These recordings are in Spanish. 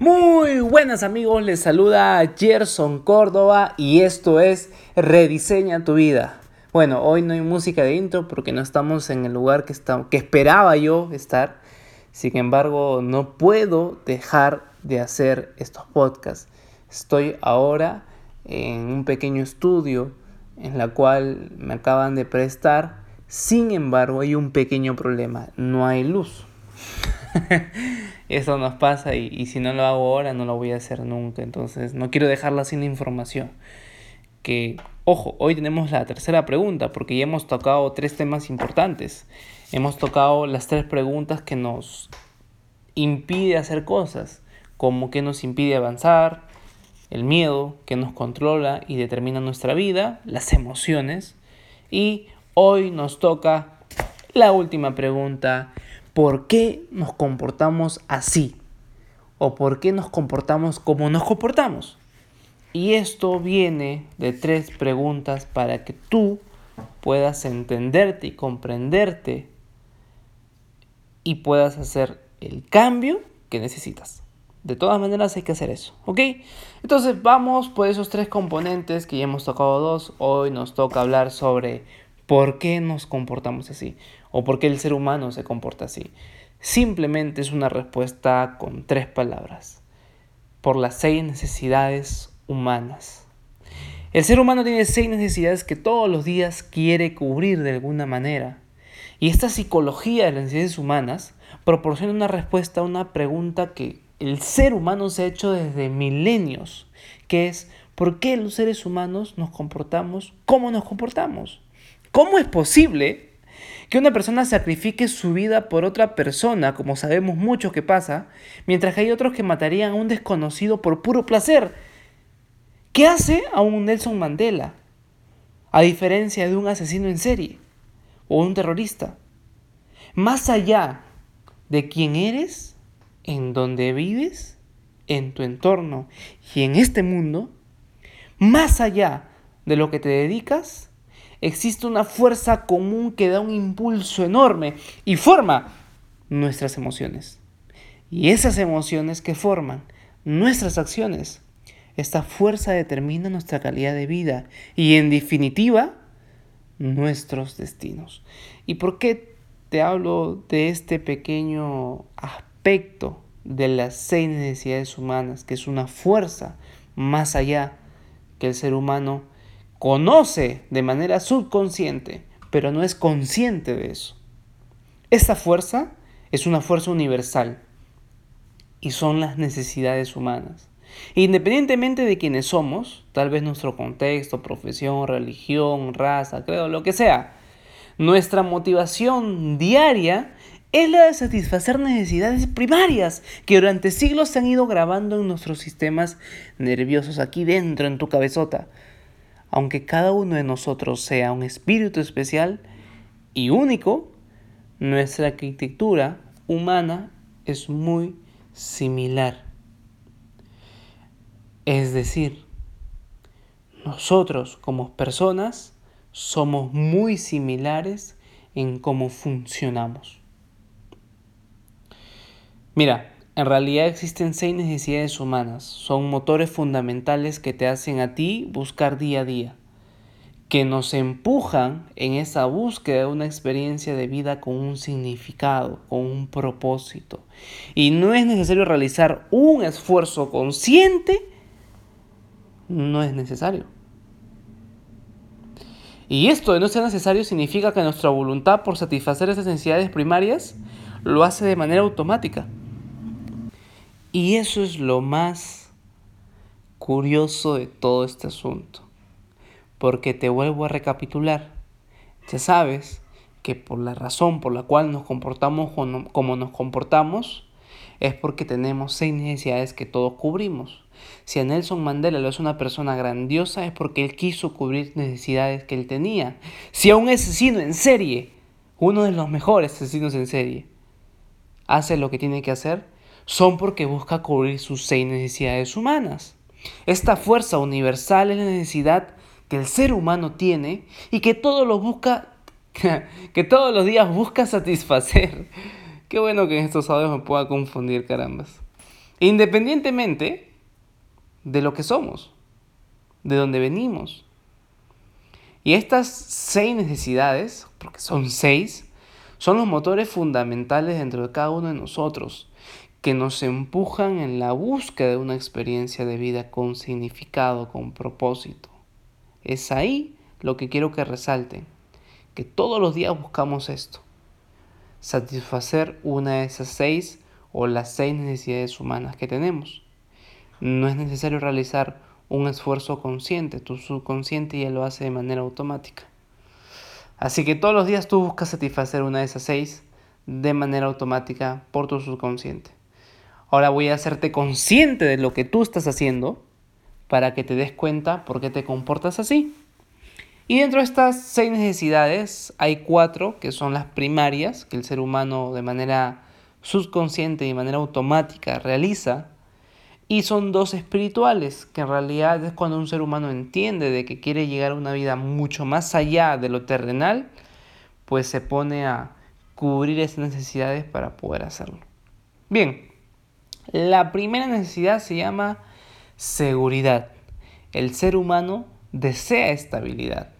Muy buenas amigos, les saluda Gerson Córdoba y esto es Rediseña tu vida. Bueno, hoy no hay música de intro porque no estamos en el lugar que, que esperaba yo estar. Sin embargo, no puedo dejar de hacer estos podcasts. Estoy ahora en un pequeño estudio en la cual me acaban de prestar. Sin embargo, hay un pequeño problema, no hay luz. Eso nos pasa y, si no lo hago ahora no lo voy a hacer nunca. Entonces no quiero dejarla sin información. Que, ojo, hoy tenemos la tercera pregunta porque ya hemos tocado tres temas importantes. Hemos tocado las tres preguntas que nos impide hacer cosas, como que nos impide avanzar, el miedo que nos controla y determina nuestra vida, las emociones. Y hoy nos toca la última pregunta, por qué nos comportamos así o por qué nos comportamos como nos comportamos. Y esto viene de tres preguntas para que tú puedas entenderte y comprenderte y puedas hacer el cambio que necesitas. De todas maneras hay que hacer eso, ¿ok? Entonces vamos por esos tres componentes que ya hemos tocado dos. Hoy nos toca hablar sobre por qué nos comportamos así o por qué el ser humano se comporta así. Simplemente es una respuesta con tres palabras. Por las seis necesidades humanas. El ser humano tiene seis necesidades que todos los días quiere cubrir de alguna manera. Y esta psicología de las necesidades humanas proporciona una respuesta a una pregunta que el ser humano se ha hecho desde milenios, que es ¿por qué los seres humanos nos comportamos como nos comportamos? ¿Cómo es posible que una persona sacrifique su vida por otra persona, como sabemos mucho que pasa, mientras que hay otros que matarían a un desconocido por puro placer? ¿Qué hace a un Nelson Mandela? A diferencia de un asesino en serie o un terrorista. Más allá de quién eres, en donde vives, en tu entorno y en este mundo, más allá de lo que te dedicas, existe una fuerza común que da un impulso enorme y forma nuestras emociones. Y esas emociones que forman nuestras acciones, esta fuerza determina nuestra calidad de vida y en definitiva nuestros destinos. ¿Y por qué te hablo de este pequeño aspecto de las seis necesidades humanas, que es una fuerza más allá que el ser humano conoce de manera subconsciente, pero no es consciente de eso. Esta fuerza es una fuerza universal y son las necesidades humanas. Independientemente de quiénes somos, tal vez nuestro contexto, profesión, religión, raza, creo, lo que sea, nuestra motivación diaria es la de satisfacer necesidades primarias que durante siglos se han ido grabando en nuestros sistemas nerviosos aquí dentro, en tu cabezota aunque cada uno de nosotros sea un espíritu especial y único, nuestra arquitectura humana es muy similar. Es decir, nosotros como personas somos muy similares en cómo funcionamos. Mira, en realidad existen seis necesidades humanas. Son motores fundamentales que te hacen a ti buscar día a día, que nos empujan en esa búsqueda de una experiencia de vida con un significado, con un propósito. Y no es necesario realizar un esfuerzo consciente, no es necesario. Y esto de no ser necesario significa que nuestra voluntad por satisfacer esas necesidades primarias lo hace de manera automática. Y eso es lo más curioso de todo este asunto. Porque te vuelvo a recapitular. Ya sabes que por la razón por la cual nos comportamos como nos comportamos es porque tenemos seis necesidades que todos cubrimos. Si a Nelson Mandela lo es una persona grandiosa es porque él quiso cubrir necesidades que él tenía. Si a un asesino en serie, uno de los mejores asesinos en serie, hace lo que tiene que hacer, son porque busca cubrir sus seis necesidades humanas. Esta fuerza universal es la necesidad que el ser humano tiene y que todo lo busca, que todos los días busca satisfacer. Qué bueno que en estos audios me pueda confundir, carambas. independientemente de lo que somos, de dónde venimos. Y estas seis necesidades, porque son seis, son los motores fundamentales dentro de cada uno de nosotros, que nos empujan en la búsqueda de una experiencia de vida con significado, con propósito. Es ahí lo que quiero que resalten, que todos los días buscamos esto, satisfacer una de esas seis o las seis necesidades humanas que tenemos. No es necesario realizar un esfuerzo consciente, tu subconsciente ya lo hace de manera automática. Así que todos los días tú buscas satisfacer una de esas seis de manera automática por tu subconsciente. Ahora voy a hacerte consciente de lo que tú estás haciendo para que te des cuenta por qué te comportas así. Y dentro de estas seis necesidades hay cuatro que son las primarias que el ser humano de manera subconsciente y de manera automática realiza. Y son dos espirituales, que en realidad es cuando un ser humano entiende de que quiere llegar a una vida mucho más allá de lo terrenal, pues se pone a cubrir esas necesidades para poder hacerlo. Bien, la primera necesidad se llama seguridad. El ser humano desea estabilidad.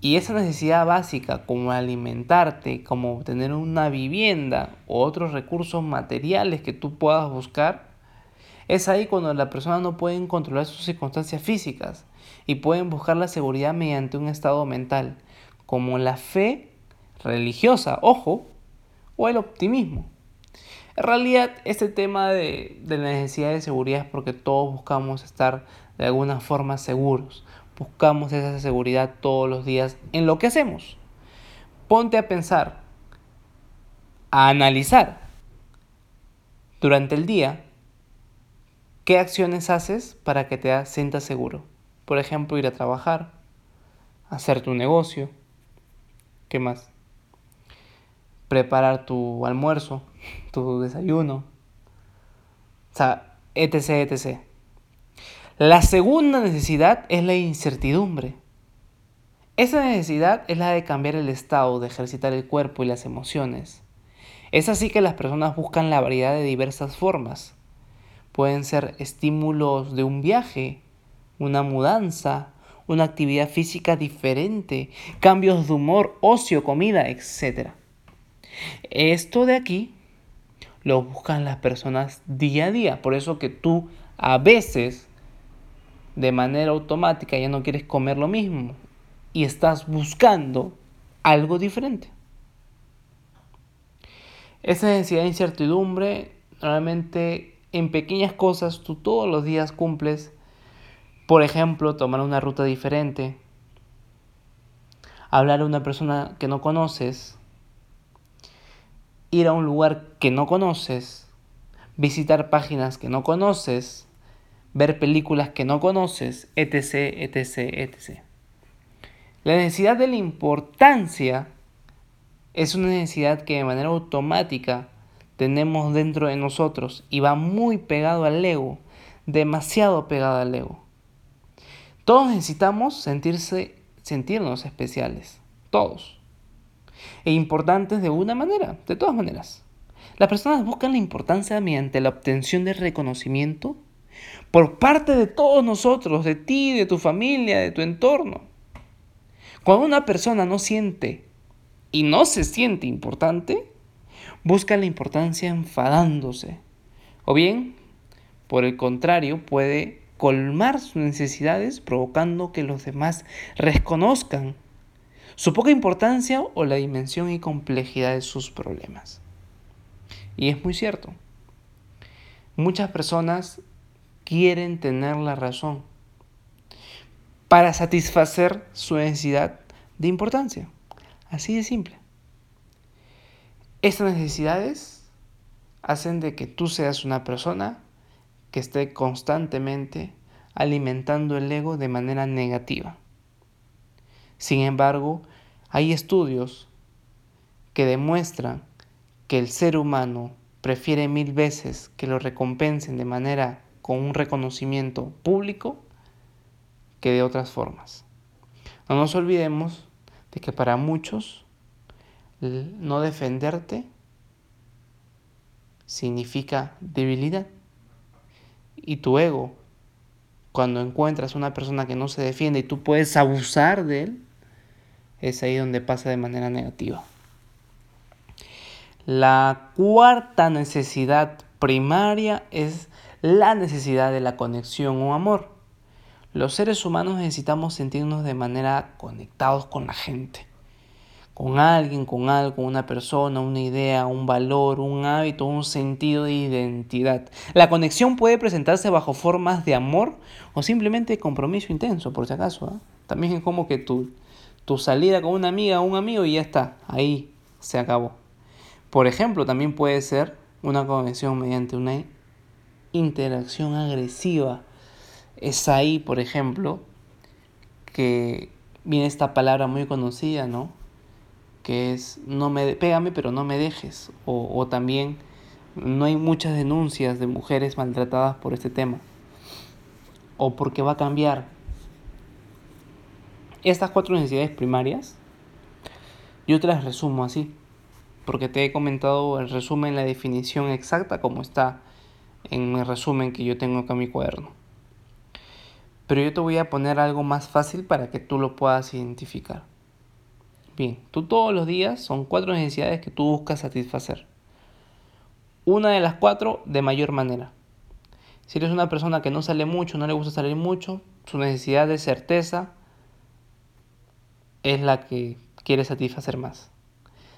Y esa necesidad básica como alimentarte, como tener una vivienda o otros recursos materiales que tú puedas buscar, es ahí cuando la persona no puede controlar sus circunstancias físicas y pueden buscar la seguridad mediante un estado mental, como la fe religiosa, ojo, o el optimismo. En realidad, este tema de, de, la necesidad de seguridad es porque todos buscamos estar de alguna forma seguros. Buscamos esa seguridad todos los días en lo que hacemos. Ponte a pensar, a analizar durante el día qué acciones haces para que te sientas seguro. Por ejemplo, ir a trabajar, hacer tu negocio. ¿Qué más? Preparar tu almuerzo, tu desayuno. O sea, etc, etc. La segunda necesidad es la incertidumbre. Esa necesidad es la de cambiar el estado, de ejercitar el cuerpo y las emociones. Es así que las personas buscan la variedad de diversas formas. Pueden ser estímulos de un viaje, una mudanza, una actividad física diferente, cambios de humor, ocio, comida, etc. Esto de aquí lo buscan las personas día a día. Por eso que tú a veces de manera automática ya no quieres comer lo mismo y estás buscando algo diferente. Esa necesidad de incertidumbre, normalmente en pequeñas cosas tú todos los días cumples. Por ejemplo, tomar una ruta diferente, hablar a una persona que no conoces, ir a un lugar que no conoces, visitar páginas que no conoces, ver películas que no conoces, etc., etc., etc. La necesidad de la importancia es una necesidad que de manera automática tenemos dentro de nosotros y va muy pegado al ego, demasiado pegado al ego. Todos necesitamos sentirse, sentirnos especiales, todos. E importantes de una manera, de todas maneras. Las personas buscan la importancia mediante la obtención de reconocimiento por parte de todos nosotros, de ti, de tu familia, de tu entorno. Cuando una persona no siente y no se siente importante, busca la importancia enfadándose. O bien, por el contrario, puede colmar sus necesidades provocando que los demás reconozcan su poca importancia o la dimensión y complejidad de sus problemas. Y es muy cierto. Muchas personas quieren tener la razón para satisfacer su necesidad de importancia. Así de simple. Estas necesidades hacen de que tú seas una persona que esté constantemente alimentando el ego de manera negativa. Sin embargo, hay estudios que demuestran que el ser humano prefiere mil veces que lo recompensen de manera con un reconocimiento público que de otras formas. No nos olvidemos de que para muchos no defenderte significa debilidad. y tu ego, cuando encuentras una persona que no se defiende y tú puedes abusar de él, es ahí donde pasa de manera negativa. La cuarta necesidad primaria es la necesidad de la conexión o amor. Los seres humanos necesitamos sentirnos de manera conectados con la gente, con alguien, con algo, una persona, una idea, un valor, un hábito, un sentido de identidad. La conexión puede presentarse bajo formas de amor o simplemente compromiso intenso, por si acaso. ¿ah? También es como que tu, tu salida con una amiga o un amigo y ya está, ahí se acabó. Por ejemplo, también puede ser una conexión mediante una interacción agresiva es ahí, por ejemplo, que viene esta palabra muy conocida, ¿no? Que es, no me, pégame pero no me dejes. O, o también no hay muchas denuncias de mujeres maltratadas por este tema. O porque va a cambiar. Estas cuatro necesidades primarias, yo te las resumo así. Porque te he comentado el resumen, la definición exacta como está en el resumen que yo tengo acá en mi cuaderno pero yo te voy a poner algo más fácil para que tú lo puedas identificar. Bien, tú todos los días son cuatro necesidades que tú buscas satisfacer. Una de las cuatro de mayor manera. Si eres una persona que no sale mucho, no le gusta salir mucho, su necesidad de certeza es la que quiere satisfacer más.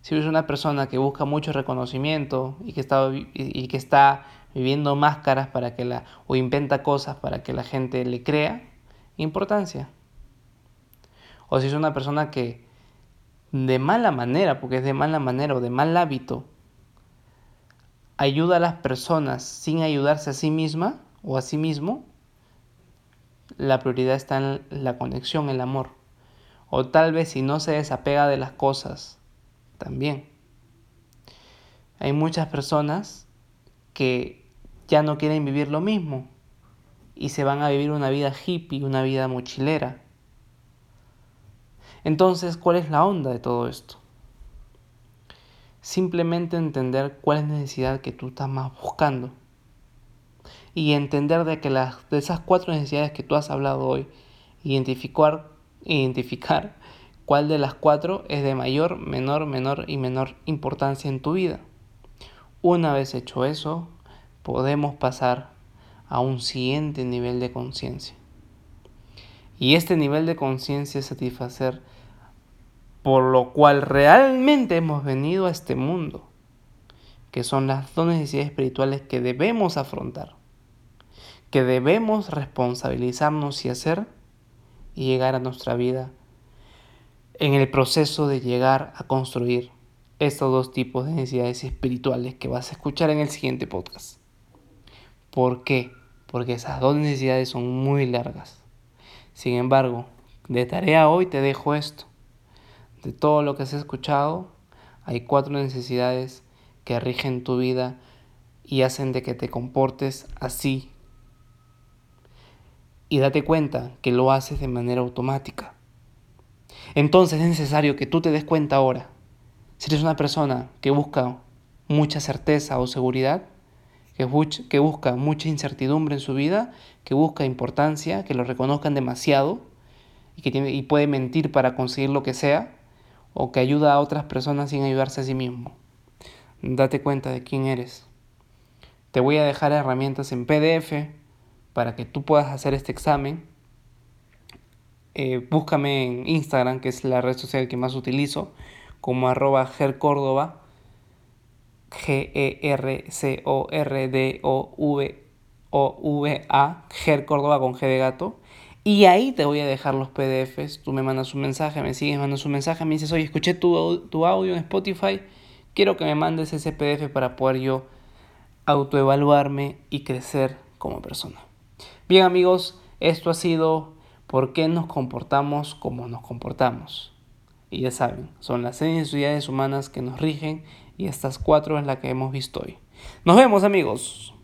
Si eres una persona que busca mucho reconocimiento y que está, y que está viviendo máscaras para que la o inventa cosas para que la gente le crea, importancia. O si es una persona que de mala manera, porque es de mala manera o de mal hábito, ayuda a las personas sin ayudarse a sí misma o a sí mismo, la prioridad está en la conexión, el amor. O tal vez si no se desapega de las cosas, también. Hay muchas personas que ya no quieren vivir lo mismo y se van a vivir una vida hippie, una vida mochilera. Entonces, ¿cuál es la onda de todo esto? Simplemente entender cuál es la necesidad que tú estás más buscando. Y entender de que las, de esas cuatro necesidades que tú has hablado hoy, identificar, identificar cuál de las cuatro es de mayor, menor, menor y menor importancia en tu vida. Una vez hecho eso, podemos pasar a un siguiente nivel de conciencia. Y este nivel de conciencia es satisfacer por lo cual realmente hemos venido a este mundo, que son las dos necesidades espirituales que debemos afrontar, que debemos responsabilizarnos y hacer y llegar a nuestra vida en el proceso de llegar a construir estos dos tipos de necesidades espirituales que vas a escuchar en el siguiente podcast. ¿Por qué? Porque esas dos necesidades son muy largas. Sin embargo, de tarea hoy te dejo esto. De todo lo que has escuchado, hay cuatro necesidades que rigen tu vida y hacen de que te comportes así. Y date cuenta que lo haces de manera automática. Entonces es necesario que tú te des cuenta ahora. Si eres una persona que busca mucha certeza o seguridad, que, busca mucha incertidumbre en su vida, que busca importancia, que lo reconozcan demasiado y que tiene, y puede mentir para conseguir lo que sea, o que ayuda a otras personas sin ayudarse a sí mismo. Date cuenta de quién eres. Te voy a dejar herramientas en PDF para que tú puedas hacer este examen. Eh, búscame en Instagram, que es la red social que más utilizo, como arroba gercórdoba G-E-R-C-O-R-D-O-V-O-V-A, Ger Córdoba con G de gato. Y ahí te voy a dejar los PDFs. Tú me mandas un mensaje, me sigues, mandas un mensaje, me dices, oye, escuché tu, tu audio en Spotify. Quiero que me mandes ese PDF para poder yo autoevaluarme y crecer como persona. Bien amigos, esto ha sido por qué nos comportamos como nos comportamos. Y ya saben, son las seis necesidades humanas que nos rigen y estas cuatro es la que hemos visto hoy. Nos vemos amigos.